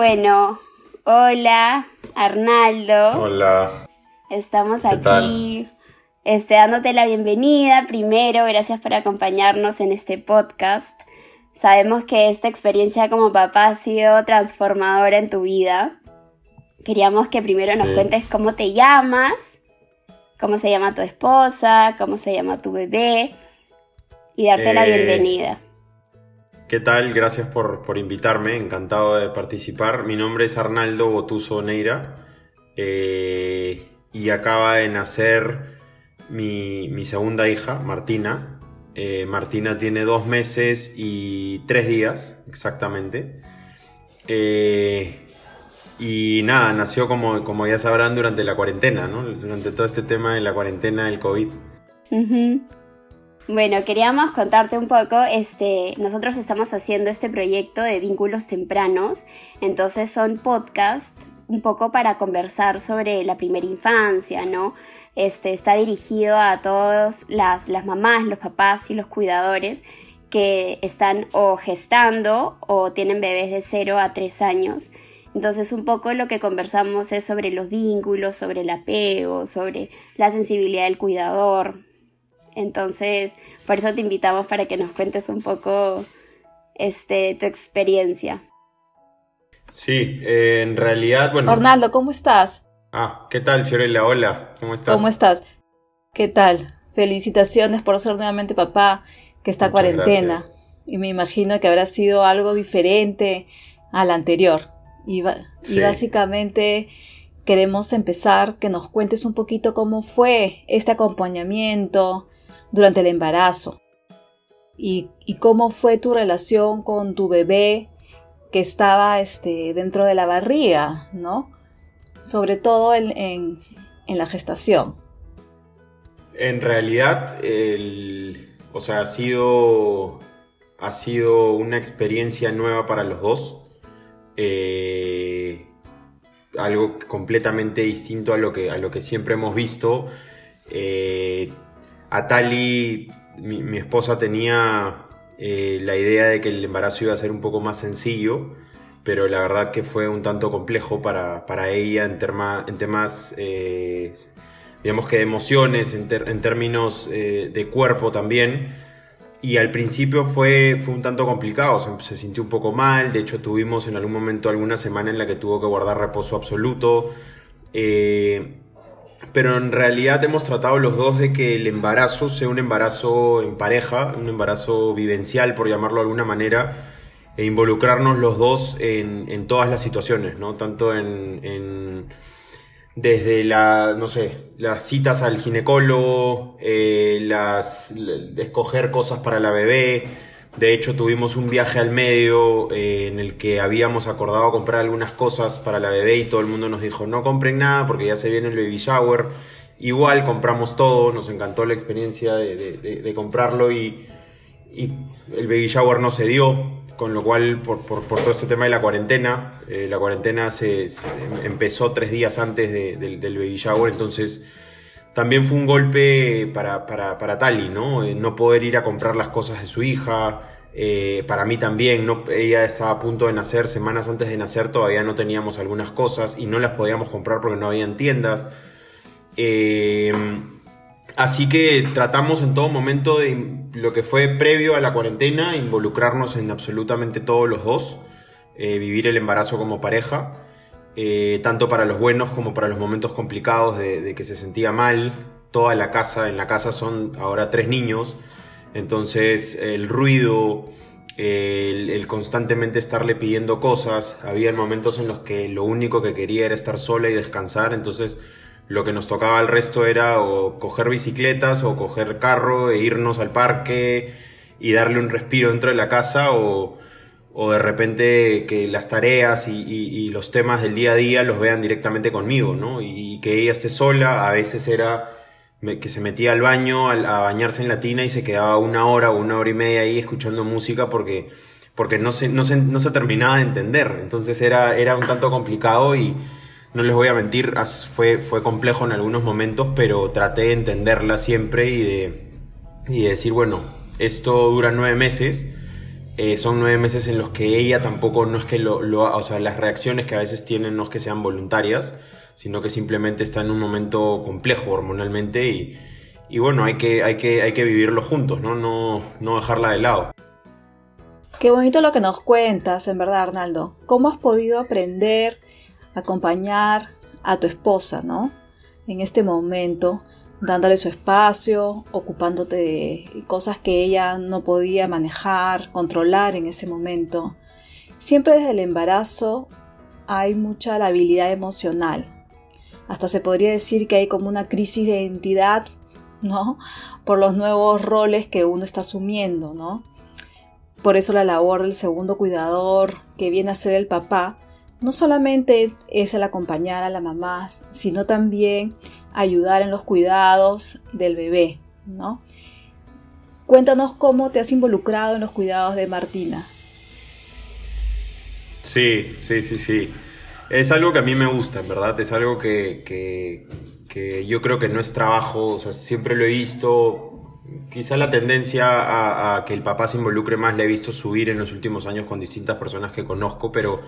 Bueno, hola, Arnaldo. Hola. Estamos aquí este, dándote la bienvenida primero. Gracias por acompañarnos en este podcast. Sabemos que esta experiencia como papá ha sido transformadora en tu vida. Queríamos que primero nos cuentes cómo te llamas, cómo se llama tu esposa, cómo se llama tu bebé y darte la Eh, bienvenida. ¿Qué tal? Gracias por, por invitarme, encantado de participar. Mi nombre es Arnaldo Botuso Neira eh, y acaba de nacer mi, mi segunda hija, Martina. Eh, Martina tiene dos meses y tres días, exactamente. Eh, y nada, nació como, como ya sabrán durante la cuarentena, ¿no? Durante todo este tema de la cuarentena del COVID. Bueno, queríamos contarte un poco, este, nosotros estamos haciendo este proyecto de vínculos tempranos, entonces son podcasts un poco para conversar sobre la primera infancia, ¿no? Este, está dirigido a todas las, las mamás, los papás y los cuidadores que están o gestando o tienen bebés de 0 a 3 años. Entonces un poco lo que conversamos es sobre los vínculos, sobre el apego, sobre la sensibilidad del cuidador. Entonces, por eso te invitamos para que nos cuentes un poco este, tu experiencia. Sí, eh, en realidad, bueno. Arnaldo, ¿cómo estás? Ah, ¿qué tal, Fiorella? Hola, ¿cómo estás? ¿Cómo estás? ¿Qué tal? Felicitaciones por ser nuevamente papá que está Muchas cuarentena. gracias. Y me imagino que habrá sido algo diferente al anterior. Y, ba- y Sí. básicamente queremos empezar que nos cuentes un poquito cómo fue este acompañamiento durante el embarazo. Y, cómo fue tu relación con tu bebé que estaba este, dentro de la barriga, ¿no? Sobre todo en, en- en la gestación. En realidad, el- o sea, ha sido, ha sido una experiencia nueva para los dos. Eh, algo completamente distinto a lo que, a lo que siempre hemos visto. Eh, Atali, mi, mi esposa, tenía eh, la idea de que el embarazo iba a ser un poco más sencillo, pero la verdad que fue un tanto complejo para, para ella en, terma- en temas, eh, digamos que de emociones, en, términos eh, de cuerpo también. Y al principio fue, fue un tanto complicado, se, sintió un poco mal, de hecho tuvimos en algún momento alguna semana en la que tuvo que guardar reposo absoluto. Pero en realidad hemos tratado los dos de que el embarazo sea un embarazo en pareja, un embarazo vivencial, por llamarlo de alguna manera, e involucrarnos los dos en, en todas las situaciones, ¿no? Tanto en, en- desde la, no sé, las citas al ginecólogo, eh, las, escoger cosas para la bebé. De hecho, tuvimos un viaje al medio eh, en el que habíamos acordado comprar algunas cosas para la bebé y todo el mundo nos dijo no compren nada porque ya se viene el baby shower. Igual compramos todo, nos encantó la experiencia de, comprarlo y, el baby shower no se dio, con lo cual por, por- todo este tema de la cuarentena, eh, la cuarentena se, se empezó tres días antes de- del- del baby shower, entonces también fue un golpe para, para, para Tali, ¿no? Eh, no poder ir a comprar las cosas de su hija. eh, para mí también, ¿no? ella estaba a punto de nacer, semanas antes de nacer todavía no teníamos algunas cosas y no las podíamos comprar porque no habían tiendas. Eh, así que tratamos en todo momento de lo que fue previo a la cuarentena, involucrarnos en absolutamente todos los dos, vivir el embarazo como pareja, eh, tanto para los buenos como para los momentos complicados de, que se sentía mal. Toda la casa, en la casa son ahora tres niños, entonces el ruido, el, el constantemente estarle pidiendo cosas, había momentos en los que lo único que quería era estar sola y descansar, entonces lo que nos tocaba al resto era o coger bicicletas o coger carro e irnos al parque y darle un respiro dentro de la casa o, o de repente que las tareas y, los temas del día a día los vean directamente conmigo, ¿no? Y, que ella esté sola, a veces era que se metía al baño a, bañarse en la tina y se quedaba una hora o una hora y media ahí escuchando música porque, porque no, se, no, se, no se terminaba de entender. Entonces era, era un tanto complicado y no les voy a mentir, fue, fue complejo en algunos momentos, pero traté de entenderla siempre y de, y de decir, bueno, esto dura nueve meses. Eh, son nueve meses en los que ella tampoco, no es que lo, o sea, las reacciones que a veces tienen no es que sean voluntarias, sino que simplemente está en un momento complejo hormonalmente y, y bueno, hay que, hay, que, hay que vivirlo juntos, ¿no? No, no dejarla de lado. Qué bonito lo que nos cuentas, en verdad, Arnaldo. ¿Cómo has podido aprender, acompañar a tu esposa, ¿no? En este momento dándole su espacio, ocupándote de cosas que ella no podía manejar, controlar en ese momento. Siempre desde el embarazo hay mucha labilidad emocional. Hasta se podría decir que hay como una crisis de identidad, ¿no? Por los nuevos roles que uno está asumiendo, ¿no? Por eso la labor del segundo cuidador, que viene a ser el papá, no solamente es, el acompañar a la mamá, sino también ayudar en los cuidados del bebé, ¿no? Cuéntanos cómo te has involucrado en los cuidados de Martina. Sí, sí, sí, sí. Es algo que a mí me gusta, en verdad. Es algo que, que, yo creo que no es trabajo, o sea, siempre lo he visto. Quizá la tendencia a, a, que el papá se involucre más la he visto subir en los últimos años con distintas personas que conozco, pero,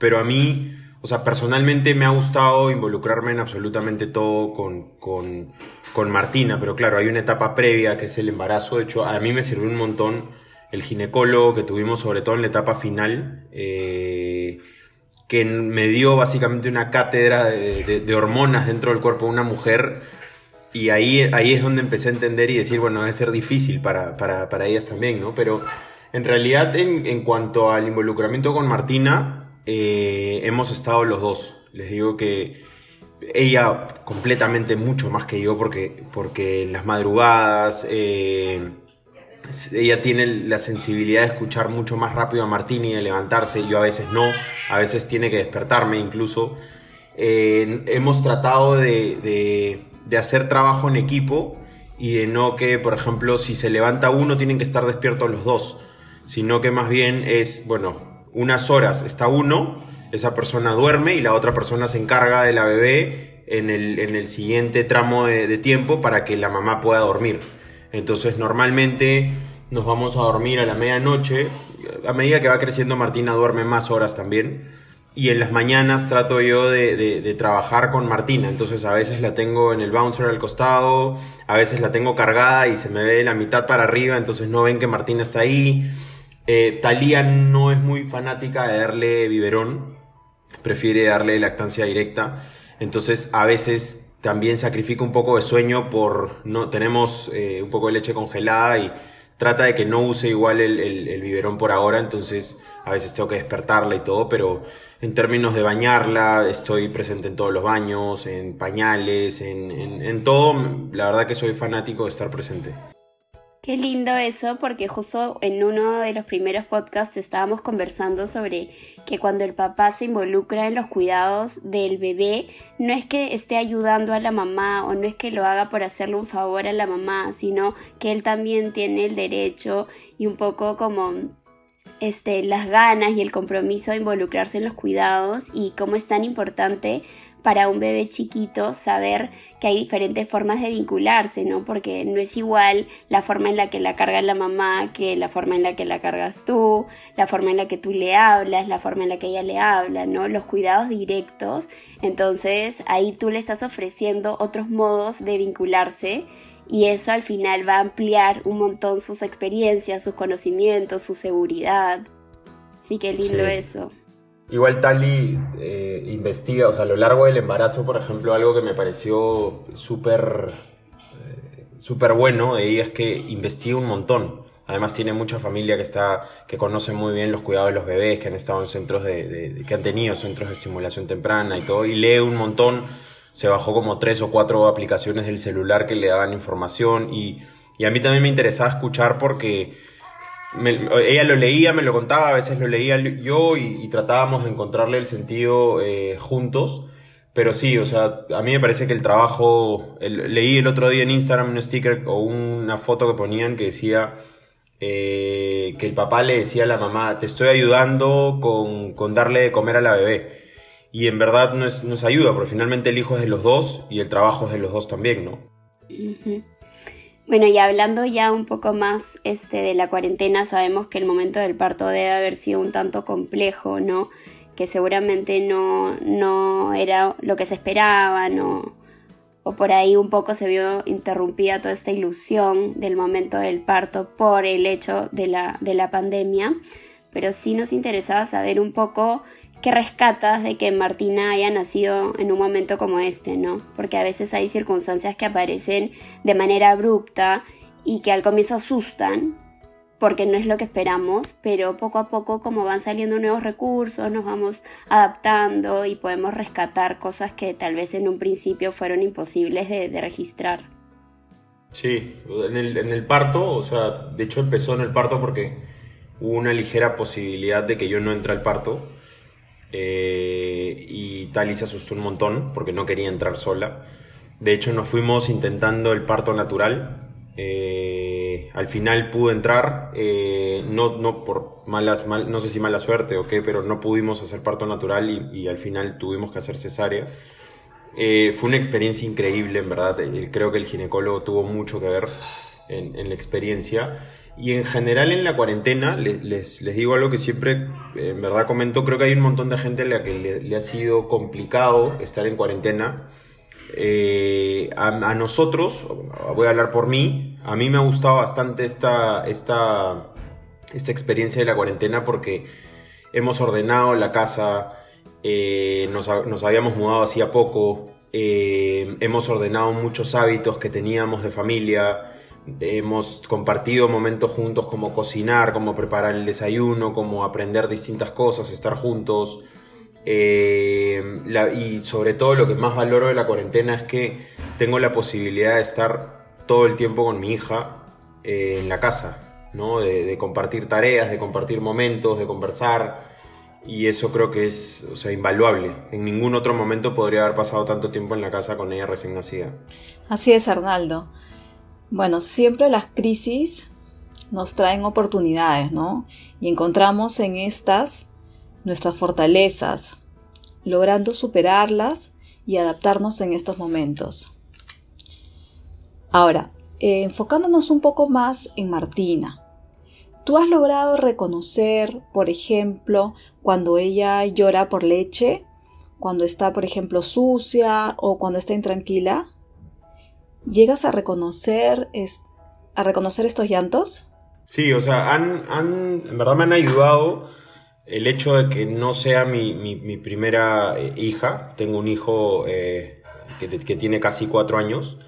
pero a mí o sea, personalmente me ha gustado involucrarme en absolutamente todo con, con, Martina, pero claro, hay una etapa previa que es el embarazo. De hecho, a mí me sirvió un montón el ginecólogo que tuvimos, sobre todo en la etapa final, eh, que me dio básicamente una cátedra de, hormonas dentro del cuerpo de una mujer. Y ahí, ahí es donde empecé a entender y decir, bueno, debe ser difícil para, para, ellas también, ¿no? Pero en realidad, en, en cuanto al involucramiento con Martina, eh, hemos estado los dos. Les digo que ella completamente mucho más que yo porque, porque en las madrugadas eh, ella tiene la sensibilidad de escuchar mucho más rápido a Martín y de levantarse. Yo a veces no, a veces tiene que despertarme incluso. Eh, hemos tratado de, de hacer trabajo en equipo y de no que, por ejemplo, si se levanta uno tienen que estar despiertos los dos, sino que más bien es, bueno, unas horas está uno, esa persona duerme y la otra persona se encarga de la bebé en el, siguiente tramo de, tiempo para que la mamá pueda dormir. Entonces normalmente nos vamos a dormir a la medianoche. A medida que va creciendo Martina duerme más horas también. Y en las mañanas trato yo de, de, trabajar con Martina. Entonces a veces la tengo en el bouncer al costado, a veces la tengo cargada y se me ve la mitad para arriba, entonces no ven que Martina está ahí. Eh, Talía no es muy fanática de darle biberón, prefiere darle lactancia directa. Entonces a veces también sacrifica un poco de sueño por no tenemos eh, un poco de leche congelada y trata de que no use igual el, biberón por ahora, entonces a veces tengo que despertarla y todo, pero en términos de bañarla, estoy presente en todos los baños, en pañales, en todo, la verdad que soy fanático de estar presente. Qué lindo eso, porque justo en uno de los primeros podcasts estábamos conversando sobre que cuando el papá se involucra en los cuidados del bebé, no es que esté ayudando a la mamá o no es que lo haga por hacerle un favor a la mamá, sino que él también tiene el derecho y un poco como este, las ganas y el compromiso de involucrarse en los cuidados y cómo es tan importante para un bebé chiquito saber que hay diferentes formas de vincularse, ¿no? Porque no es igual la forma en la que la carga la mamá que la forma en la que la cargas tú, la forma en la que tú le hablas, la forma en la que ella le habla, ¿no? Los cuidados directos. Entonces ahí tú le estás ofreciendo otros modos de vincularse y eso al final va a ampliar un montón sus experiencias, sus conocimientos, su seguridad. Sí, qué lindo eso. Igual Tali eh, investiga, o sea, a lo largo del embarazo, por ejemplo, algo que me pareció súper eh, súper bueno de ella es que investiga un montón. Además tiene mucha familia que está que conoce muy bien los cuidados de los bebés, que han estado en centros de, que han tenido centros de estimulación temprana y todo, y lee un montón. Se bajó como tres o cuatro aplicaciones del celular que le daban información y, y a mí también me interesaba escuchar porque ella lo leía, me lo contaba, a veces lo leía yo y, tratábamos de encontrarle el sentido eh, juntos. Pero sí, o sea, a mí me parece que el trabajo, leí el otro día en Instagram un sticker o una foto que ponían que decía eh, que el papá le decía a la mamá, te estoy ayudando con, darle de comer a la bebé. Y en verdad no es, ayuda, porque finalmente el hijo es de los dos y el trabajo es de los dos también, ¿no? Bueno, y hablando ya un poco más este, de la cuarentena, sabemos que el momento del parto debe haber sido un tanto complejo, ¿no? Que seguramente no, no era lo que se esperaba, ¿no? O por ahí un poco se vio interrumpida toda esta ilusión del momento del parto por el hecho de la, de la pandemia. Pero sí nos interesaba saber un poco ¿Qué rescatas de que Martina haya nacido en un momento como este, no? Porque a veces hay circunstancias que aparecen de manera abrupta y que al comienzo asustan, porque no es lo que esperamos, pero poco a poco como van saliendo nuevos recursos, nos vamos adaptando y podemos rescatar cosas que tal vez en un principio fueron imposibles de, registrar. Sí, en el, en el parto, o sea, de hecho empezó en el parto porque hubo una ligera posibilidad de que yo no entre al parto eh, y Tali se asustó un montón porque no quería entrar sola. De hecho, nos fuimos intentando el parto natural. Eh, al final pudo entrar, eh, no, no por malas, mal, no sé si mala suerte o qué, pero no pudimos hacer parto natural y, al final tuvimos que hacer cesárea. fue una experiencia increíble, en verdad. Creo que el ginecólogo tuvo mucho que ver en, en la experiencia. Y en general en la cuarentena, les, les, digo algo que siempre, en verdad comento, creo que hay un montón de gente a la que le, ha sido complicado estar en cuarentena. Eh, a, nosotros, voy a hablar por mí, a mí me ha gustado bastante esta, esta, esta experiencia de la cuarentena porque hemos ordenado la casa, eh, nos, nos, habíamos mudado hacía poco, eh, hemos ordenado muchos hábitos que teníamos de familia, Hemos compartido momentos juntos como cocinar, como preparar el desayuno, como aprender distintas cosas, estar juntos. Eh, y sobre todo lo que más valoro de la cuarentena es que tengo la posibilidad de estar todo el tiempo con mi hija eh, en la casa, ¿no? De, compartir tareas, de compartir momentos, de conversar. Y eso creo que es o sea, invaluable. En ningún otro momento podría haber pasado tanto tiempo en la casa con ella recién nacida. Así es, Arnaldo. Bueno, siempre las crisis nos traen oportunidades, ¿no? Y encontramos en estas nuestras fortalezas, logrando superarlas y adaptarnos en estos momentos. Ahora, eh, enfocándonos un poco más en Martina. ¿Tú has logrado reconocer, por ejemplo, cuando ella llora por leche? Cuando está, por ejemplo, sucia o cuando está intranquila? ¿Llegas a reconocer, a reconocer estos llantos? Sí, o sea, han, en verdad me han ayudado el hecho de que no sea mi, primera eh, hija. Tengo un hijo eh, que, tiene casi cuatro años.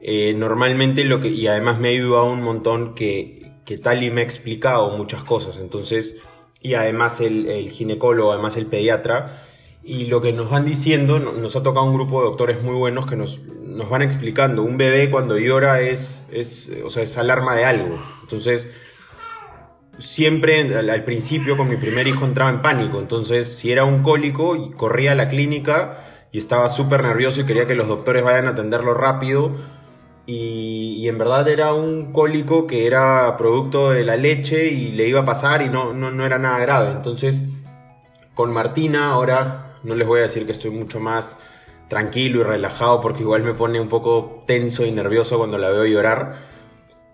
Eh, normalmente lo que, y además me ha ayudado un montón que, que Tali me ha explicado muchas cosas. Entonces, y además el, el ginecólogo, además el pediatra, y lo que nos van diciendo, nos ha tocado un grupo de doctores muy buenos que nos, van explicando. Un bebé cuando llora es, es, o sea, es alarma de algo. Entonces, siempre al, principio con mi primer hijo entraba en pánico. Entonces, si era un cólico, corría a la clínica y estaba súper nervioso y quería que los doctores vayan a atenderlo rápido. Y, y, en verdad era un cólico que era producto de la leche y le iba a pasar y no, no, no era nada grave. Entonces, con Martina ahora no les voy a decir que estoy mucho más tranquilo y relajado porque igual me pone un poco tenso y nervioso cuando la veo llorar.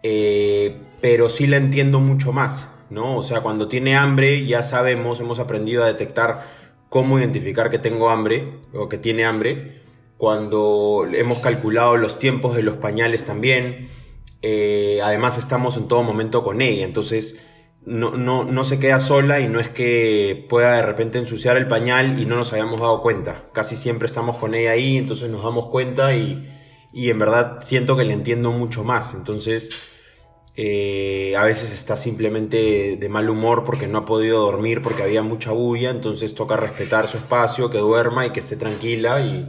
Eh, pero sí la entiendo mucho más, ¿no? O sea, cuando tiene hambre ya sabemos, hemos aprendido a detectar cómo identificar que tengo hambre o que tiene hambre. Cuando hemos calculado los tiempos de los pañales también. Eh, además estamos en todo momento con ella, entonces no, no, no, se queda sola y no es que pueda de repente ensuciar el pañal y no nos hayamos dado cuenta. Casi siempre estamos con ella ahí, entonces nos damos cuenta y, y en verdad siento que le entiendo mucho más. Entonces, eh, a veces está simplemente de mal humor porque no ha podido dormir porque había mucha bulla, entonces toca respetar su espacio, que duerma y que esté tranquila y,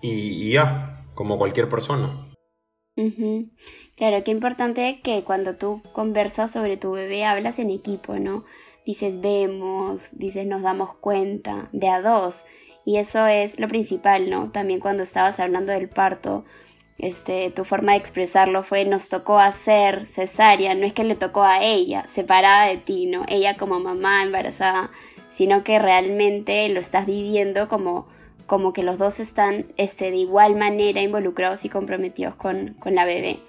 y, ya, como cualquier persona. Claro, qué importante que cuando tú conversas sobre tu bebé hablas en equipo, ¿no? Dices vemos, dices nos damos cuenta, de a dos. Y eso es lo principal, ¿no? También cuando estabas hablando del parto, este, tu forma de expresarlo fue nos tocó hacer cesárea, no es que le tocó a ella, separada de ti, ¿no? Ella como mamá embarazada, sino que realmente lo estás viviendo como como que los dos están este, de igual manera involucrados y comprometidos con, con la bebé.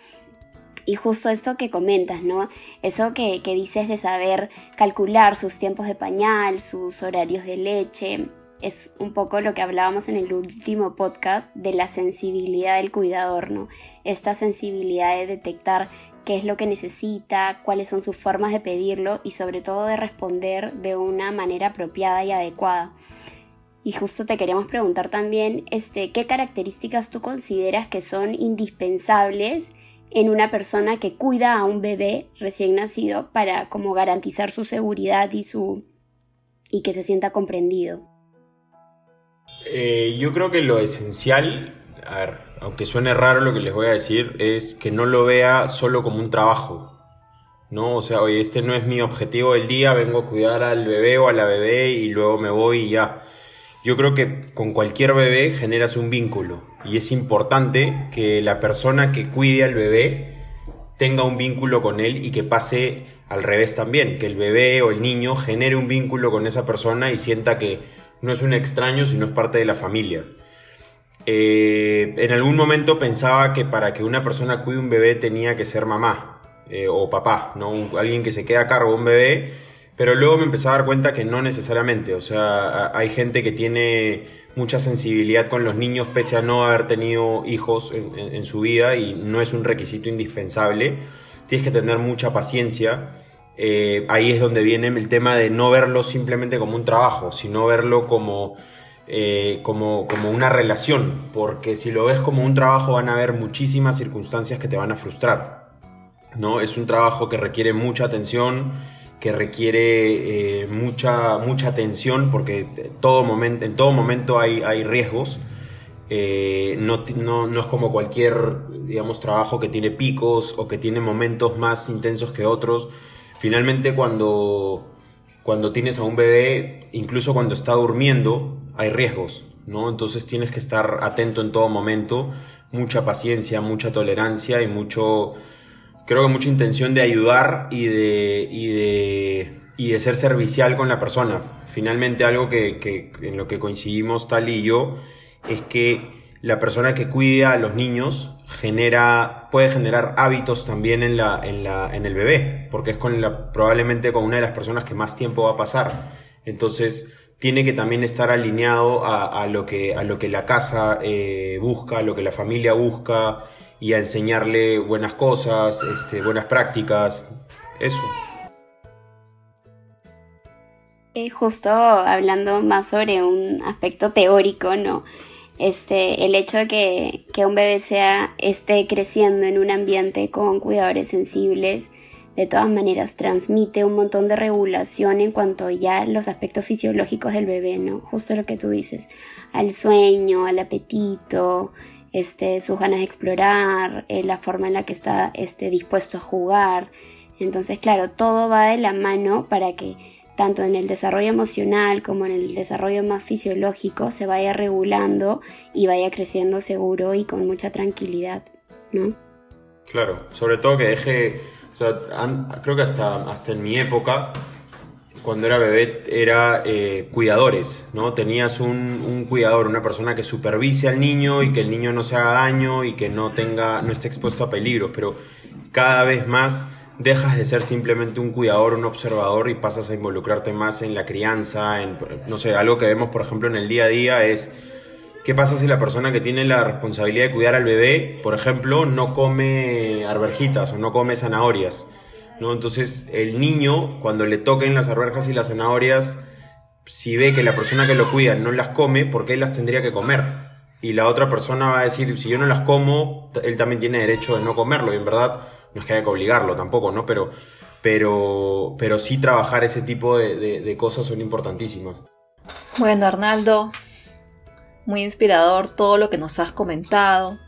Y justo esto que comentas, ¿no? Eso que, que dices de saber calcular sus tiempos de pañal, sus horarios de leche, es un poco lo que hablábamos en el último podcast de la sensibilidad del cuidador, ¿no? Esta sensibilidad de detectar qué es lo que necesita, cuáles son sus formas de pedirlo y sobre todo de responder de una manera apropiada y adecuada. Y justo te queremos preguntar también, este, ¿qué características tú consideras que son indispensables en una persona que cuida a un bebé recién nacido para como garantizar su seguridad y su y que se sienta comprendido? Eh, yo creo que lo esencial, a ver, aunque suene raro lo que les voy a decir, es que no lo vea solo como un trabajo. ¿no? O sea, oye, este no es mi objetivo del día, vengo a cuidar al bebé o a la bebé y luego me voy y ya. Yo creo que con cualquier bebé generas un vínculo y es importante que la persona que cuide al bebé tenga un vínculo con él y que pase al revés también, que el bebé o el niño genere un vínculo con esa persona y sienta que no es un extraño, sino es parte de la familia. Eh, en algún momento pensaba que para que una persona cuide un bebé tenía que ser mamá eh, o papá, ¿no? alguien que se queda a cargo de un bebé, pero luego me empecé a dar cuenta que no necesariamente, o sea, hay gente que tiene mucha sensibilidad con los niños pese a no haber tenido hijos en, su vida y no es un requisito indispensable, tienes que tener mucha paciencia. Eh, ahí es donde viene el tema de no verlo simplemente como un trabajo, sino verlo como eh, como, como una relación, porque si lo ves como un trabajo van a haber muchísimas circunstancias que te van a frustrar. ¿no? Es un trabajo que requiere mucha atención, que requiere eh, mucha, mucha atención, porque todo momento, en todo momento hay, hay riesgos. Eh, no, no, no, es como cualquier digamos, trabajo que tiene picos o que tiene momentos más intensos que otros. Finalmente cuando, cuando tienes a un bebé, incluso cuando está durmiendo, hay riesgos, ¿no? Entonces tienes que estar atento en todo momento, mucha paciencia, mucha tolerancia y mucho, creo que mucha intención de ayudar y de, y de, y de ser servicial con la persona. Finalmente algo que, en lo que coincidimos tal y yo es que la persona que cuida a los niños genera, puede generar hábitos también en, la, en, la, en el bebé, porque es con la, probablemente con una de las personas que más tiempo va a pasar. Entonces, tiene que también estar alineado a, lo, que, a lo que la casa eh, busca, a lo que la familia busca y a enseñarle buenas cosas, este, buenas prácticas, eso. Eh, justo hablando más sobre un aspecto teórico, ¿no? Este, el hecho de que, que un bebé sea, esté creciendo en un ambiente con cuidadores sensibles, de todas maneras transmite un montón de regulación en cuanto ya los aspectos fisiológicos del bebé, ¿no? Justo lo que tú dices, al sueño, al apetito, este, sus ganas de explorar, eh, la forma en la que está este, dispuesto a jugar. Entonces, claro, todo va de la mano para que tanto en el desarrollo emocional como en el desarrollo más fisiológico se vaya regulando y vaya creciendo seguro y con mucha tranquilidad, ¿no? Claro, sobre todo que deje creo que hasta, hasta en mi época, cuando era bebé, era eh, cuidadores, ¿no? Tenías un, un, cuidador, una persona que supervise al niño y que el niño no se haga daño y que no, tenga, no esté expuesto a peligros, pero cada vez más dejas de ser simplemente un cuidador, un observador y pasas a involucrarte más en la crianza, en, no sé, algo que vemos, por ejemplo, en el día a día es ¿Qué pasa si la persona que tiene la responsabilidad de cuidar al bebé, por ejemplo, no come arvejitas o no come zanahorias? ¿No? Entonces el niño, cuando le toquen las arvejas y las zanahorias, si ve que la persona que lo cuida no las come, ¿por qué las tendría que comer? Y la otra persona va a decir, si yo no las como, él también tiene derecho de no comerlo. Y en verdad, no es que haya que obligarlo tampoco, ¿no? Pero, pero, pero sí trabajar ese tipo de, cosas son importantísimas. Bueno, Arnaldo, muy inspirador todo lo que nos has comentado.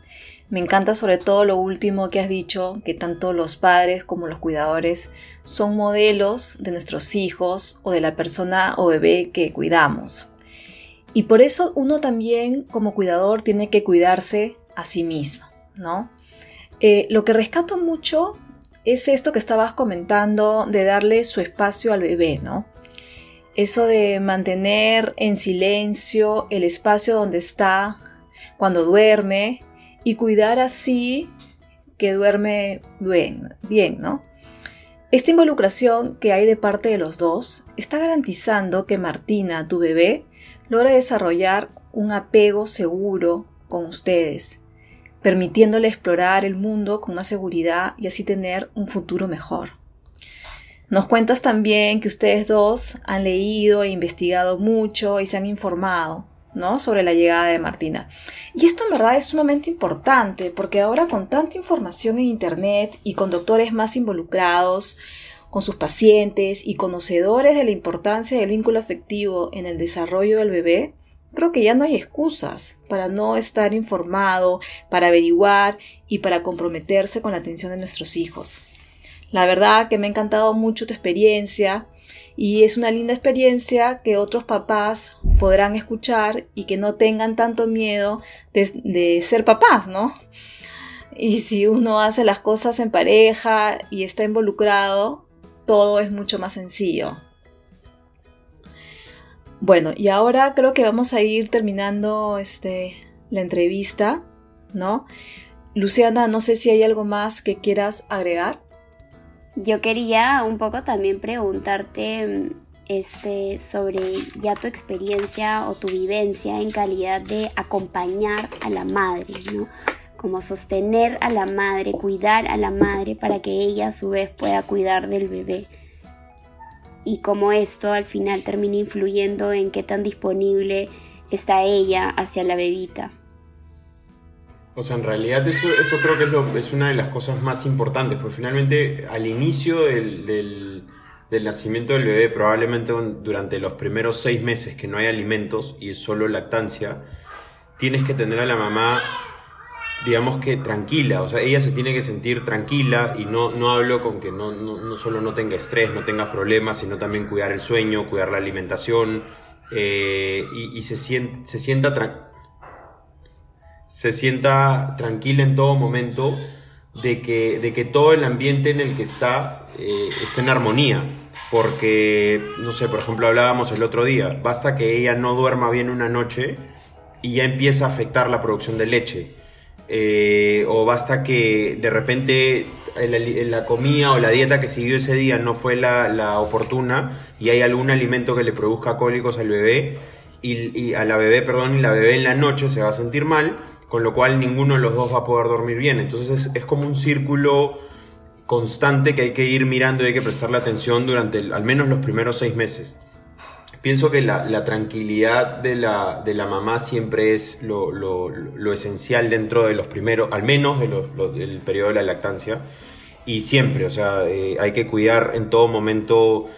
Me encanta sobre todo lo último que has dicho, que tanto los padres como los cuidadores son modelos de nuestros hijos o de la persona o bebé que cuidamos. Y por eso uno también como cuidador tiene que cuidarse a sí mismo, ¿no? Eh, lo que rescato mucho es esto que estabas comentando de darle su espacio al bebé, ¿no? Eso de mantener en silencio el espacio donde está cuando duerme y cuidar así que duerme bien, ¿no? Esta involucración que hay de parte de los dos está garantizando que Martina, tu bebé, logre desarrollar un apego seguro con ustedes, permitiéndole explorar el mundo con más seguridad y así tener un futuro mejor. Nos cuentas también que ustedes dos han leído e investigado mucho y se han informado, Sobre la llegada de Martina. Y esto en verdad es sumamente importante porque ahora con tanta información en Internet y con doctores más involucrados, con sus pacientes y conocedores de la importancia del vínculo afectivo en el desarrollo del bebé, creo que ya no hay excusas para no estar informado, para averiguar y para comprometerse con la atención de nuestros hijos. La verdad que me ha encantado mucho tu experiencia y es una linda experiencia que otros papás podrán escuchar y que no tengan tanto miedo de, ser papás, ¿no? Y si uno hace las cosas en pareja y está involucrado, todo es mucho más sencillo. Bueno, y ahora creo que vamos a ir terminando este, la entrevista, ¿no? Luciana, no sé si hay algo más que quieras agregar. Yo quería un poco también preguntarte este, sobre ya tu experiencia o tu vivencia en calidad de acompañar a la madre, ¿no? Como sostener a la madre, cuidar a la madre para que ella a su vez pueda cuidar del bebé. Y cómo esto al final termina influyendo en qué tan disponible está ella hacia la bebita. O sea, en realidad eso, creo que es, una de las cosas más importantes, porque finalmente al inicio del, del, nacimiento del bebé, probablemente durante los primeros seis meses que no hay alimentos y es solo lactancia, tienes que tener a la mamá, digamos que tranquila, o sea, ella se tiene que sentir tranquila y no, no hablo con que no, no, solo no tenga estrés, no tenga problemas, sino también cuidar el sueño, cuidar la alimentación eh, y, se, siente, se sienta tranquila se sienta tranquila en todo momento de que, de que todo el ambiente en el que está eh, esté en armonía. Porque, no sé, por ejemplo, hablábamos el otro día, basta que ella no duerma bien una noche y ya empieza a afectar la producción de leche. Eh, o basta que de repente la, comida o la dieta que siguió ese día no fue la, la, oportuna y hay algún alimento que le produzca cólicos al bebé y, y, a la bebé, perdón, y la bebé en la noche se va a sentir mal con lo cual ninguno de los dos va a poder dormir bien. Entonces es, como un círculo constante que hay que ir mirando y hay que prestarle atención durante al menos los primeros seis meses. Pienso que la, tranquilidad de la, de la, mamá siempre es lo, lo, esencial dentro de los primeros, al menos del periodo de la lactancia. Y siempre, o sea, eh, hay que cuidar en todo momento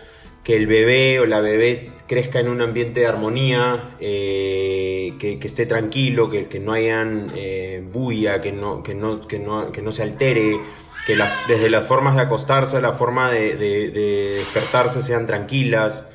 que el bebé o la bebé crezca en un ambiente de armonía, eh, que, esté tranquilo, que, no hayan eh, bulla, que no, que, no, se altere, que desde las formas de acostarse, la forma de, despertarse sean tranquilas,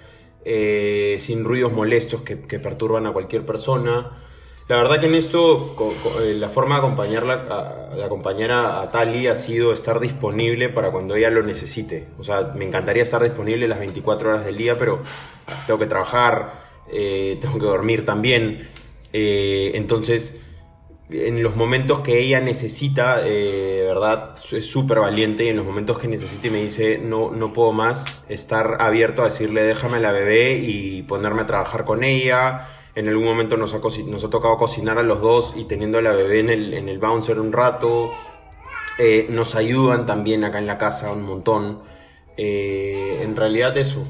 eh, sin ruidos molestos que perturban a cualquier persona. La verdad que en esto eh, la forma de acompañarla, de acompañar a, Tali ha sido estar disponible para cuando ella lo necesite. O sea, me encantaría estar disponible las 24 horas del día, pero tengo que trabajar, eh, tengo que dormir también. Eh, entonces, en los momentos que ella necesita, verdad, es súper valiente y en los momentos que necesite me dice, no, no puedo más, estar abierto a decirle, déjame a la bebé y ponerme a trabajar con ella en algún momento nos ha, nos ha tocado cocinar a los dos y teniendo a la bebé en el, en el bouncer un rato. Eh, nos ayudan también acá en la casa un montón. Eh, en realidad eso.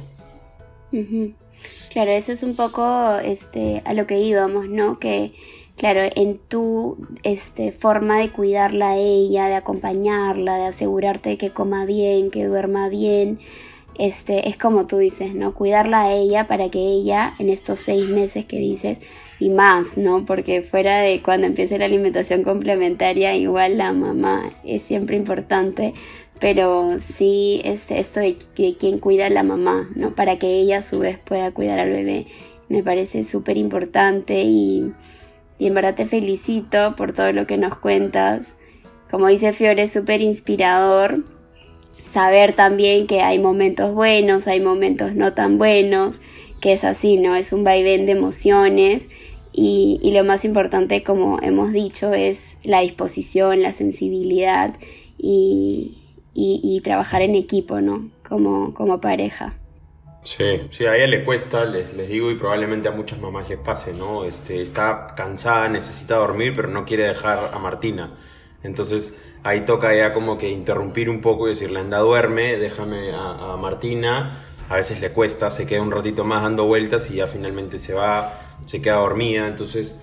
Claro, eso es un poco este, a lo que íbamos, ¿no? Que, claro, en tu este, forma de cuidarla a ella, de acompañarla, de asegurarte de que coma bien, que duerma bien, este, es como tú dices, ¿no? Cuidarla a ella para que ella en estos seis meses que dices y más, ¿no? Porque fuera de cuando empiece la alimentación complementaria, igual la mamá es siempre importante, pero sí este, esto de, de quién cuida a la mamá, ¿no? Para que ella a su vez pueda cuidar al bebé, me parece súper importante y, y en verdad te felicito por todo lo que nos cuentas. Como dice Fiore, súper inspirador saber también que hay momentos buenos, hay momentos no tan buenos, que es así, ¿no? Es un vaivén de emociones y, lo más importante, como hemos dicho, es la disposición, la sensibilidad y, y, trabajar en equipo, ¿no? Como, como pareja. Sí, sí, a ella le cuesta, les, les, digo, y probablemente a muchas mamás les pase, ¿no? Este, está cansada, necesita dormir, pero no quiere dejar a Martina. Entonces ahí toca ya como que interrumpir un poco y decirle, anda, duerme, déjame a, Martina. A veces le cuesta, se queda un ratito más dando vueltas y ya finalmente se va, se queda dormida. Entonces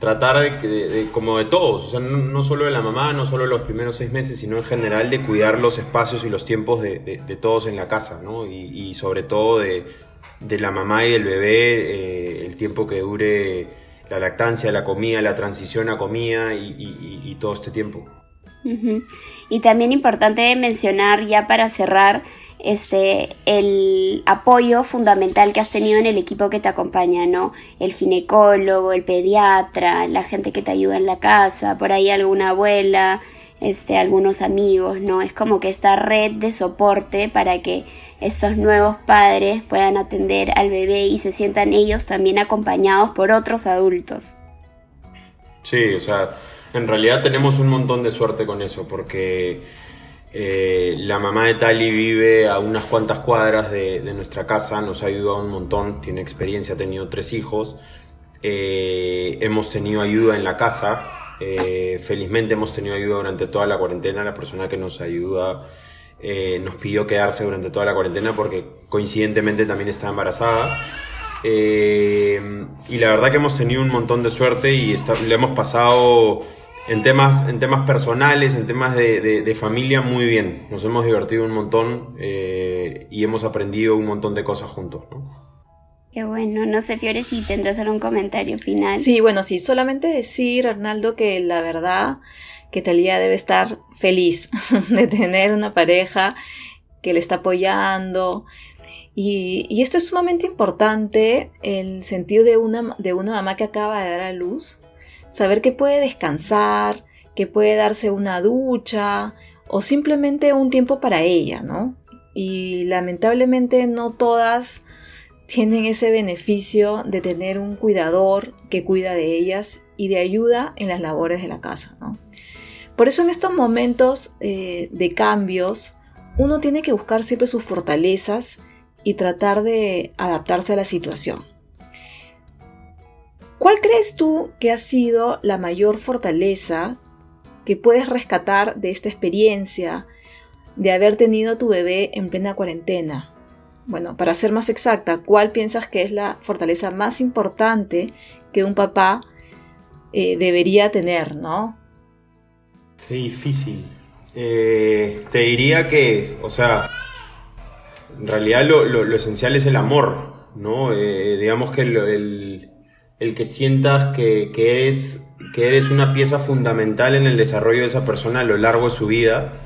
tratar de, como de todos, o sea, no, solo de la mamá, no solo los primeros seis meses, sino en general de cuidar los espacios y los tiempos de, todos en la casa, ¿no? Y, sobre todo de, la mamá y el bebé, eh, el tiempo que dure la lactancia, la comida, la transición a comida y, todo este tiempo. Y también importante mencionar ya para cerrar este, el apoyo fundamental que has tenido en el equipo que te acompaña, ¿no? El ginecólogo, el pediatra, la gente que te ayuda en la casa, por ahí alguna abuela, este, algunos amigos, ¿no? Es como que esta red de soporte para que estos nuevos padres puedan atender al bebé y se sientan ellos también acompañados por otros adultos. Sí, o sea, en realidad tenemos un montón de suerte con eso, porque eh, la mamá de Tali vive a unas cuantas cuadras de, nuestra casa, nos ha ayudado un montón, tiene experiencia, ha tenido tres hijos. Eh, hemos tenido ayuda en la casa, eh, felizmente hemos tenido ayuda durante toda la cuarentena. La persona que nos ayuda nos pidió quedarse durante toda la cuarentena porque coincidentemente también está embarazada. Y la verdad que hemos tenido un montón de suerte y le hemos pasado en temas, en temas personales, en temas de, familia, muy bien. Nos hemos divertido un montón eh, y hemos aprendido un montón de cosas juntos. Qué bueno, no sé, Fiore, si tendrás algún comentario final. Sí, bueno, sí, solamente decir, Arnaldo, que la verdad que Talía debe estar feliz de tener una pareja que le está apoyando. Y, esto es sumamente importante, el sentido de una, de una mamá que acaba de dar a luz, saber que puede descansar, que puede darse una ducha o simplemente un tiempo para ella, ¿no? Y lamentablemente no todas tienen ese beneficio de tener un cuidador que cuida de ellas y de ayuda en las labores de la casa, ¿no? Por eso en estos momentos eh, de cambios, uno tiene que buscar siempre sus fortalezas y tratar de adaptarse a la situación. ¿Cuál crees tú que ha sido la mayor fortaleza que puedes rescatar de esta experiencia de haber tenido a tu bebé en plena cuarentena? Bueno, para ser más exacta, ¿cuál piensas que es la fortaleza más importante que un papá eh, debería tener, no? Qué difícil. Eh, te diría que, o sea, en realidad lo, esencial es el amor, ¿no? Eh, digamos que el, el que sientas que, que, eres, que eres una pieza fundamental en el desarrollo de esa persona a lo largo de su vida,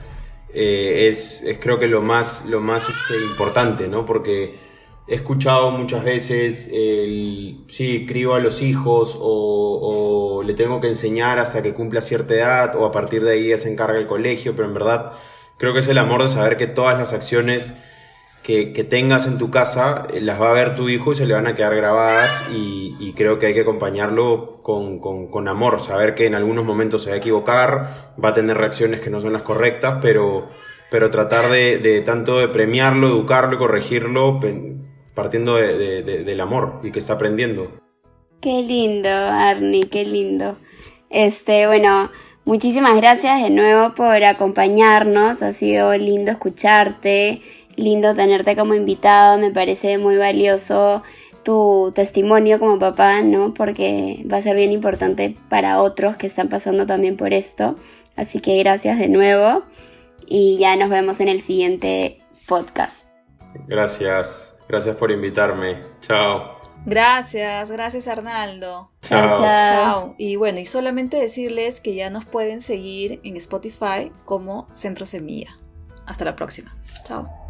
eh, es, creo que lo más, lo más este, importante, ¿no? Porque he escuchado muchas veces el, sí, crío a los hijos o, o, le tengo que enseñar hasta que cumpla cierta edad o a partir de ahí ya se encarga el colegio, pero en verdad creo que es el amor de saber que todas las acciones que, tengas en tu casa, eh, las va a ver tu hijo y se le van a quedar grabadas y, creo que hay que acompañarlo con, amor, saber que en algunos momentos se va a equivocar, va a tener reacciones que no son las correctas, pero, pero tratar de, tanto de premiarlo, educarlo y corregirlo partiendo del amor y que está aprendiendo. Qué lindo, Arnie, qué lindo. Este, bueno, muchísimas gracias de nuevo por acompañarnos, ha sido lindo escucharte lindo tenerte como invitado, me parece muy valioso tu testimonio como papá, ¿no? Porque va a ser bien importante para otros que están pasando también por esto. Así que gracias de nuevo y ya nos vemos en el siguiente podcast. Gracias, gracias por invitarme. Chao. Gracias, gracias Arnaldo. Chao. chao. Y bueno, y solamente decirles que ya nos pueden seguir en Spotify como Centro Semilla. Hasta la próxima. Chao.